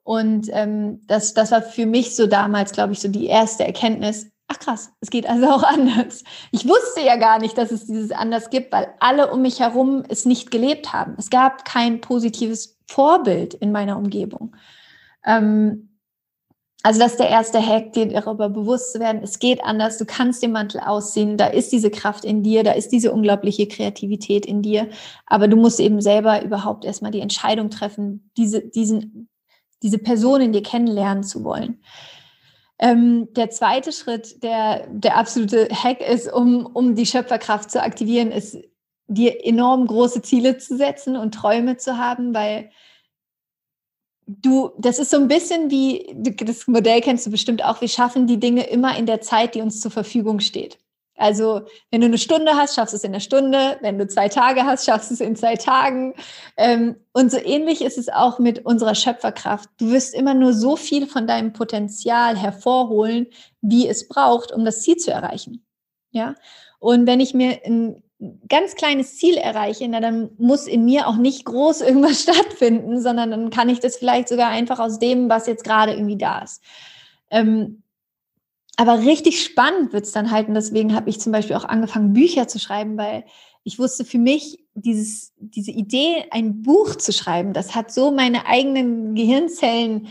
Und ähm, das, das war für mich so damals, glaube ich, so die erste Erkenntnis. Ach krass, es geht also auch anders. Ich wusste ja gar nicht, dass es dieses anders gibt, weil alle um mich herum es nicht gelebt haben. Es gab kein positives Vorbild in meiner Umgebung. Ähm, also das ist der erste Hack, dir darüber bewusst zu werden, es geht anders, du kannst den Mantel ausziehen, da ist diese Kraft in dir, da ist diese unglaubliche Kreativität in dir, aber du musst eben selber überhaupt erstmal die Entscheidung treffen, diese, diesen diese Person in dir kennenlernen zu wollen. Ähm, der zweite Schritt, der der absolute Hack ist, um, um die Schöpferkraft zu aktivieren, ist, dir enorm große Ziele zu setzen und Träume zu haben, weil du, das ist so ein bisschen wie, das Modell kennst du bestimmt auch, wir schaffen die Dinge immer in der Zeit, die uns zur Verfügung steht. Also wenn du eine Stunde hast, schaffst du es in einer Stunde. Wenn du zwei Tage hast, schaffst du es in zwei Tagen. Ähm, und so ähnlich ist es auch mit unserer Schöpferkraft. Du wirst immer nur so viel von deinem Potenzial hervorholen, wie es braucht, um das Ziel zu erreichen. Ja. Und wenn ich mir ein ganz kleines Ziel erreiche, na, dann muss in mir auch nicht groß irgendwas stattfinden, sondern dann kann ich das vielleicht sogar einfach aus dem, was jetzt gerade irgendwie da ist. Ähm, aber richtig spannend wird es dann halt. Und deswegen habe ich zum Beispiel auch angefangen, Bücher zu schreiben, weil ich wusste für mich, dieses, diese Idee, ein Buch zu schreiben, das hat so meine eigenen Gehirnzellen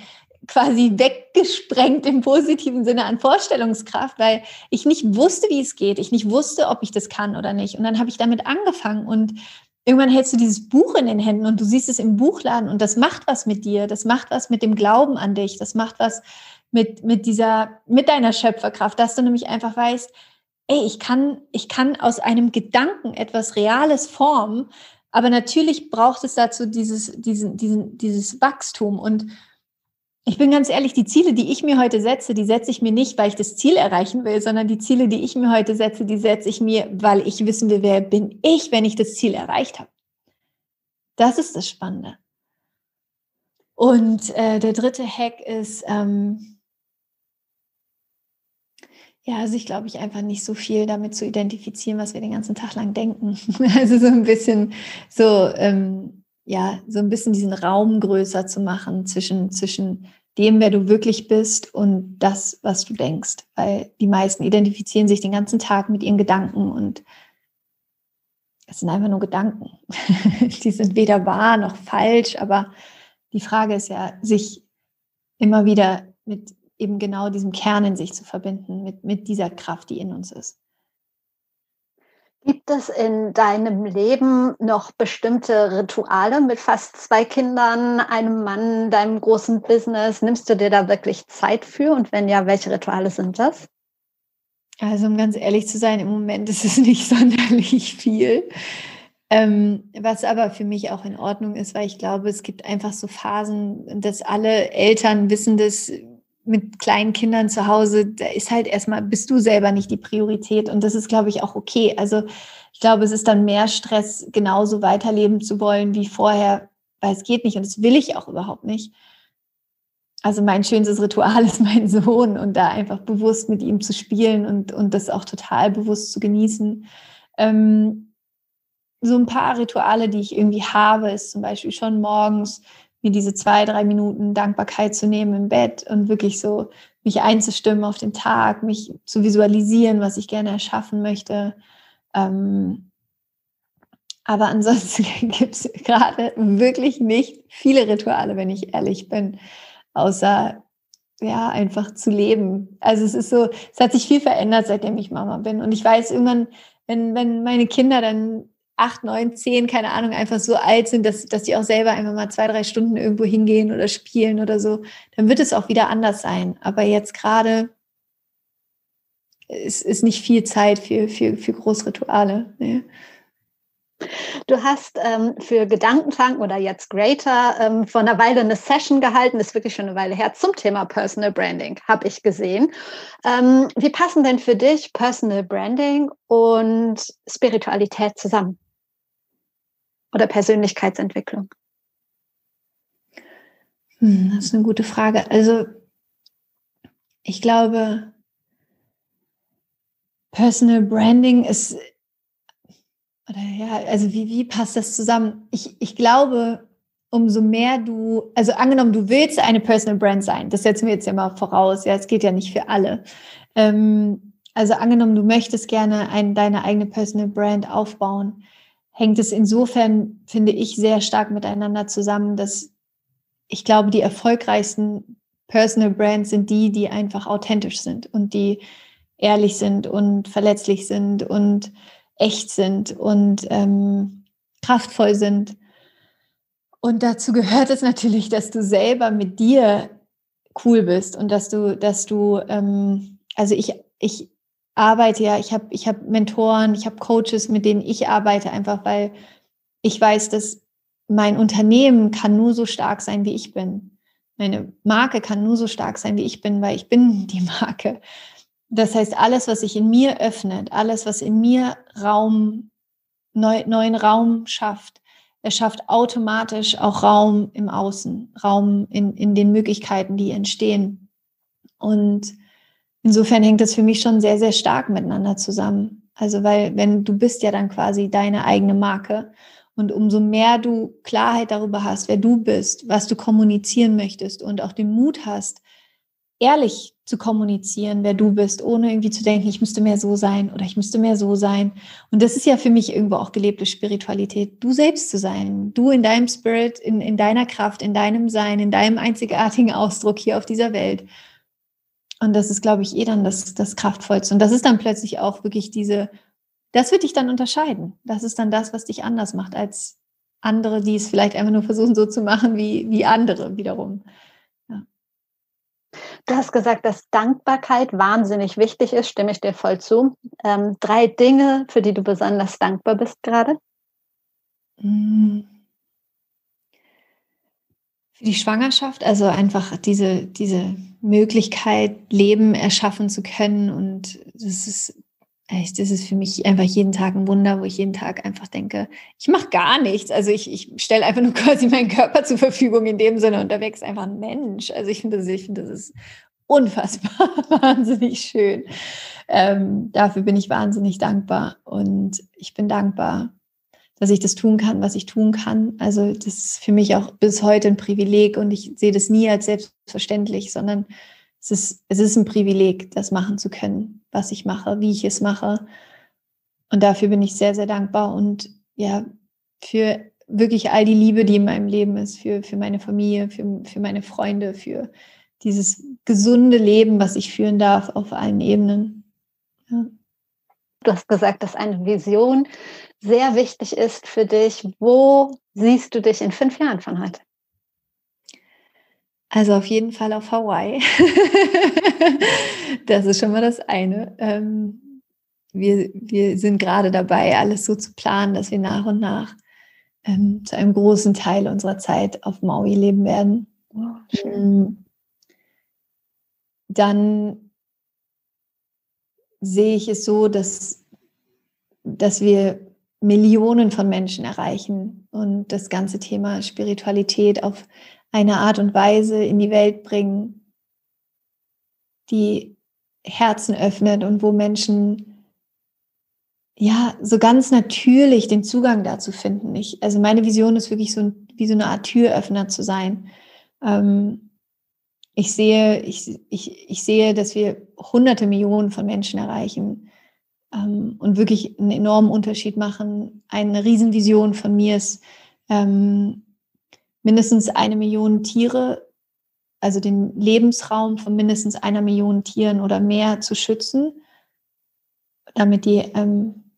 quasi weggesprengt im positiven Sinne an Vorstellungskraft, weil ich nicht wusste, wie es geht. Ich nicht wusste, ob ich das kann oder nicht. Und dann habe ich damit angefangen und irgendwann hältst du dieses Buch in den Händen und du siehst es im Buchladen und das macht was mit dir. Das macht was mit dem Glauben an dich. Das macht was mit, mit dieser, mit deiner Schöpferkraft, dass du nämlich einfach weißt, ey, ich kann, ich kann aus einem Gedanken etwas Reales formen, aber natürlich braucht es dazu dieses, diesen, diesen, dieses Wachstum. Und ich bin ganz ehrlich, die Ziele, die ich mir heute setze, die setze ich mir nicht, weil ich das Ziel erreichen will, sondern die Ziele, die ich mir heute setze, die setze ich mir, weil ich wissen will, wer bin ich, wenn ich das Ziel erreicht habe. Das ist das Spannende. Und äh, der dritte Hack ist, ähm, ja, sich, glaube ich, einfach nicht so viel damit zu identifizieren, was wir den ganzen Tag lang denken. Also so ein bisschen so, ähm, ja, so ein bisschen diesen Raum größer zu machen zwischen, zwischen dem, wer du wirklich bist und das, was du denkst. Weil die meisten identifizieren sich den ganzen Tag mit ihren Gedanken und es sind einfach nur Gedanken. die sind weder wahr noch falsch, aber die Frage ist ja, sich immer wieder mit eben genau diesem Kern in sich zu verbinden, mit, mit dieser Kraft, die in uns ist. Gibt es in deinem Leben noch bestimmte Rituale mit fast zwei Kindern, einem Mann, deinem großen Business? Nimmst du dir da wirklich Zeit für? Und wenn ja, welche Rituale sind das? Also, um ganz ehrlich zu sein, im Moment ist es nicht sonderlich viel. Ähm, was aber für mich auch in Ordnung ist, weil ich glaube, es gibt einfach so Phasen, dass alle Eltern wissen das, mit kleinen Kindern zu Hause, da ist halt erstmal, bist du selber nicht die Priorität. Und das ist, glaube ich, auch okay. Also ich glaube, es ist dann mehr Stress, genauso weiterleben zu wollen wie vorher, weil es geht nicht und das will ich auch überhaupt nicht. Also mein schönstes Ritual ist mein Sohn und da einfach bewusst mit ihm zu spielen und, und das auch total bewusst zu genießen. Ähm, so ein paar Rituale, die ich irgendwie habe, ist zum Beispiel schon morgens mir diese zwei, drei Minuten Dankbarkeit zu nehmen im Bett und wirklich so mich einzustimmen auf den Tag, mich zu visualisieren, was ich gerne erschaffen möchte. Ähm, aber ansonsten gibt es gerade wirklich nicht viele Rituale, wenn ich ehrlich bin, außer ja, einfach zu leben. Also es ist so, es hat sich viel verändert, seitdem ich Mama bin. Und ich weiß irgendwann, wenn, wenn meine Kinder dann acht, neun, zehn, keine Ahnung, einfach so alt sind, dass, dass die auch selber einfach mal zwei, drei Stunden irgendwo hingehen oder spielen oder so, dann wird es auch wieder anders sein. Aber jetzt gerade es ist nicht viel Zeit für, für, für Großrituale. Nee. Du hast ähm, für Gedankentanken oder jetzt Greater ähm, vor einer Weile eine Session gehalten, ist wirklich schon eine Weile her, zum Thema Personal Branding, habe ich gesehen. Ähm, wie passen denn für dich Personal Branding und Spiritualität zusammen? Oder Persönlichkeitsentwicklung? Hm, das ist eine gute Frage. Also ich glaube, Personal Branding ist oder ja, also wie, wie passt das zusammen? Ich, ich glaube, umso mehr du, also angenommen, du willst eine Personal Brand sein, das setzen wir jetzt ja mal voraus, ja, es geht ja nicht für alle. Ähm, also angenommen, du möchtest gerne ein, deine eigene Personal Brand aufbauen, hängt es insofern, finde ich, sehr stark miteinander zusammen, dass ich glaube, die erfolgreichsten Personal Brands sind die, die einfach authentisch sind und die ehrlich sind und verletzlich sind und echt sind und ähm, kraftvoll sind. Und dazu gehört es natürlich, dass du selber mit dir cool bist und dass du, dass du, ähm, also ich, ich arbeite ja, ich habe ich hab Mentoren, ich habe Coaches, mit denen ich arbeite, einfach weil ich weiß, dass mein Unternehmen kann nur so stark sein, wie ich bin. Meine Marke kann nur so stark sein, wie ich bin, weil ich bin die Marke. Das heißt, alles, was sich in mir öffnet, alles, was in mir Raum, neu, neuen Raum schafft, er schafft automatisch auch Raum im Außen, Raum in, in den Möglichkeiten, die entstehen. Und insofern hängt das für mich schon sehr, sehr stark miteinander zusammen. Also, weil, wenn du bist ja dann quasi deine eigene Marke. Und umso mehr du Klarheit darüber hast, wer du bist, was du kommunizieren möchtest und auch den Mut hast, ehrlich zu kommunizieren, wer du bist, ohne irgendwie zu denken, ich müsste mehr so sein oder ich müsste mehr so sein. Und das ist ja für mich irgendwo auch gelebte Spiritualität, du selbst zu sein, du in deinem Spirit, in, in deiner Kraft, in deinem Sein, in deinem einzigartigen Ausdruck hier auf dieser Welt. Und das ist, glaube ich, eh dann das, das Kraftvollste. Und das ist dann plötzlich auch wirklich diese, das wird dich dann unterscheiden. Das ist dann das, was dich anders macht als andere, die es vielleicht einfach nur versuchen, so zu machen wie, wie andere wiederum. Du hast gesagt, dass Dankbarkeit wahnsinnig wichtig ist, stimme ich dir voll zu. Ähm, drei Dinge, für die du besonders dankbar bist gerade? Hm. Für die Schwangerschaft, also einfach diese, diese Möglichkeit, Leben erschaffen zu können. Und das ist echt, das ist für mich einfach jeden Tag ein Wunder, wo ich jeden Tag einfach denke, ich mache gar nichts. Also ich, ich stelle einfach nur quasi meinen Körper zur Verfügung in dem Sinne und da wächst einfach ein Mensch. Also ich finde das, ich das ist unfassbar wahnsinnig schön. Ähm, dafür bin ich wahnsinnig dankbar und ich bin dankbar, dass ich das tun kann, was ich tun kann. Also das ist für mich auch bis heute ein Privileg und ich sehe das nie als selbstverständlich, sondern es ist, es ist ein Privileg, das machen zu können, was ich mache, wie ich es mache. Und dafür bin ich sehr, sehr dankbar und ja, für wirklich all die Liebe, die in meinem Leben ist, für, für meine Familie, für, für meine Freunde, für dieses gesunde Leben, was ich führen darf auf allen Ebenen. Ja. Du hast gesagt, dass eine Vision sehr wichtig ist für dich. Wo siehst du dich in fünf Jahren von heute? Also auf jeden Fall auf Hawaii. das ist schon mal das eine. Ähm, wir, wir sind gerade dabei, alles so zu planen, dass wir nach und nach ähm, zu einem großen Teil unserer Zeit auf Maui leben werden. Oh, Dann sehe ich es so, dass, dass wir Millionen von Menschen erreichen und das ganze Thema Spiritualität auf eine Art und Weise in die Welt bringen, die Herzen öffnet und wo Menschen ja so ganz natürlich den Zugang dazu finden. Ich, also meine Vision ist wirklich so wie so eine Art Türöffner zu sein. Ähm, ich sehe, ich, ich, ich sehe, dass wir hunderte Millionen von Menschen erreichen ähm, und wirklich einen enormen Unterschied machen. Eine Riesenvision von mir ist, ähm, mindestens eine Million Tiere, also den Lebensraum von mindestens einer Million Tieren oder mehr zu schützen, damit die ähm,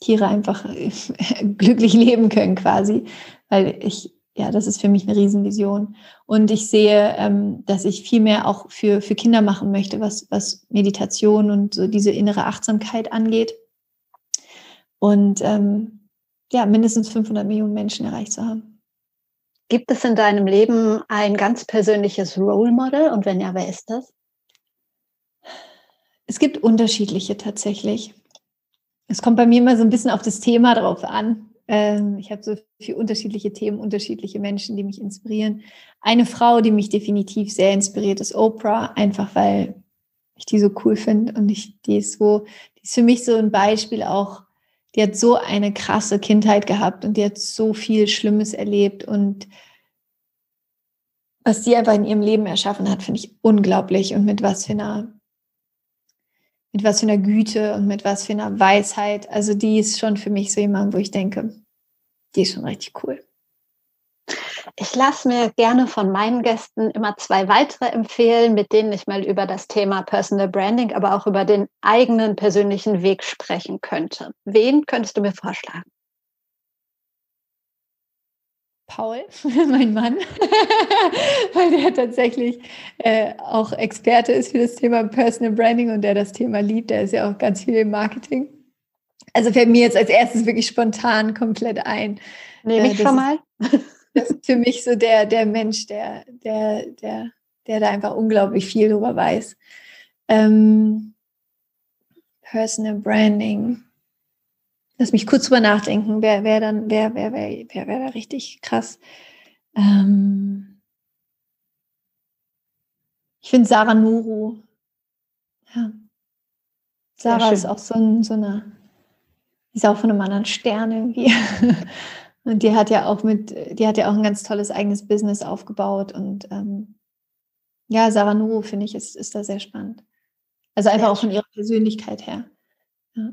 Tiere einfach glücklich leben können quasi. Weil ich, ja, das ist für mich eine Riesenvision. Und ich sehe, ähm, dass ich viel mehr auch für, für Kinder machen möchte, was, was Meditation und so diese innere Achtsamkeit angeht. Und ähm, ja, mindestens 500 Millionen Menschen erreicht zu haben. Gibt es in deinem Leben ein ganz persönliches Role Model? Und wenn ja, wer ist das? Es gibt unterschiedliche tatsächlich. Es kommt bei mir immer so ein bisschen auf das Thema drauf an. Ähm, ich habe so viele unterschiedliche Themen, unterschiedliche Menschen, die mich inspirieren. Eine Frau, die mich definitiv sehr inspiriert, ist Oprah, einfach weil ich die so cool finde und ich, die ist so, die ist für mich so ein Beispiel auch, die hat so eine krasse Kindheit gehabt und die hat so viel Schlimmes erlebt und was sie einfach in ihrem Leben erschaffen hat, finde ich unglaublich und mit was für einer mit was für einer Güte und mit was für einer Weisheit. Also die ist schon für mich so jemand, wo ich denke, die ist schon richtig cool. Ich lasse mir gerne von meinen Gästen immer zwei weitere empfehlen, mit denen ich mal über das Thema Personal Branding, aber auch über den eigenen persönlichen Weg sprechen könnte. Wen könntest du mir vorschlagen? Paul, mein Mann, weil der tatsächlich äh, auch Experte ist für das Thema Personal Branding und der das Thema liebt. Der ist ja auch ganz viel im Marketing. Also fällt mir jetzt als erstes wirklich spontan komplett ein. Nehme ich äh, schon mal. das ist für mich so der, der Mensch, der, der, der, der da einfach unglaublich viel drüber weiß. Ähm, Personal Branding. Lass mich kurz drüber nachdenken, wer, wer dann, wer, wer, wer, wer wäre da richtig krass. Ähm ich finde Sarah Nuru. Ja. Sarah ist auch so, ein, so eine, ist auch von einem anderen Stern irgendwie. und die hat ja auch mit, die hat ja auch ein ganz tolles eigenes Business aufgebaut. Und ähm, ja, Sarah Nuru, finde ich, ist, ist da sehr spannend. Also einfach auch von ihrer Persönlichkeit her. Ja.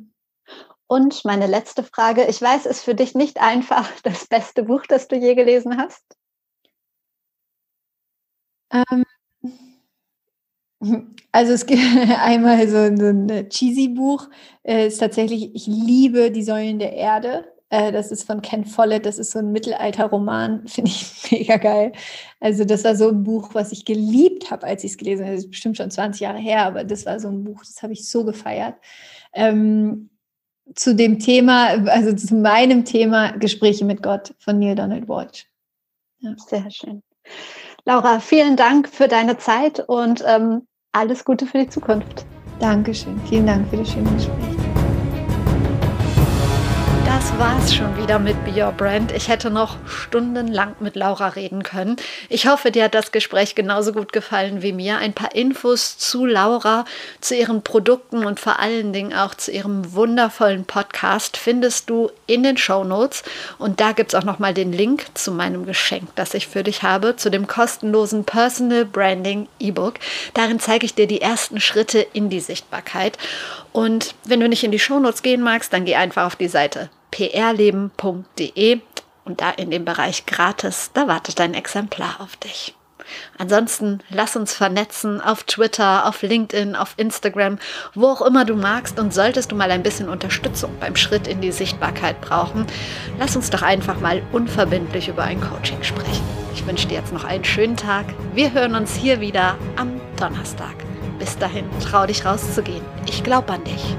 Und meine letzte Frage, ich weiß, es ist für dich nicht einfach das beste Buch, das du je gelesen hast. Ähm, also es gibt einmal so ein cheesy Buch, äh, ist tatsächlich, ich liebe die Säulen der Erde. Äh, das ist von Ken Follett, das ist so ein Mittelalterroman, finde ich mega geil. Also das war so ein Buch, was ich geliebt habe, als ich es gelesen habe. Das ist bestimmt schon 20 Jahre her, aber das war so ein Buch, das habe ich so gefeiert. Ähm, zu dem Thema, also zu meinem Thema Gespräche mit Gott von Neil Donald Walsh. Ja. Sehr schön. Laura, vielen Dank für deine Zeit und ähm, alles Gute für die Zukunft. Dankeschön. Vielen Dank für das schöne Gespräch das war's schon wieder mit Be Your Brand. Ich hätte noch stundenlang mit Laura reden können. Ich hoffe, dir hat das Gespräch genauso gut gefallen wie mir. Ein paar Infos zu Laura, zu ihren Produkten und vor allen Dingen auch zu ihrem wundervollen Podcast findest du in den Show Notes. Und da gibt es auch nochmal den Link zu meinem Geschenk, das ich für dich habe, zu dem kostenlosen Personal Branding E-Book. Darin zeige ich dir die ersten Schritte in die Sichtbarkeit. Und wenn du nicht in die Shownotes gehen magst, dann geh einfach auf die Seite prleben.de und da in dem Bereich gratis, da wartet ein Exemplar auf dich. Ansonsten lass uns vernetzen auf Twitter, auf LinkedIn, auf Instagram, wo auch immer du magst. Und solltest du mal ein bisschen Unterstützung beim Schritt in die Sichtbarkeit brauchen, lass uns doch einfach mal unverbindlich über ein Coaching sprechen. Ich wünsche dir jetzt noch einen schönen Tag. Wir hören uns hier wieder am Donnerstag. Bis dahin, trau dich rauszugehen. Ich glaube an dich.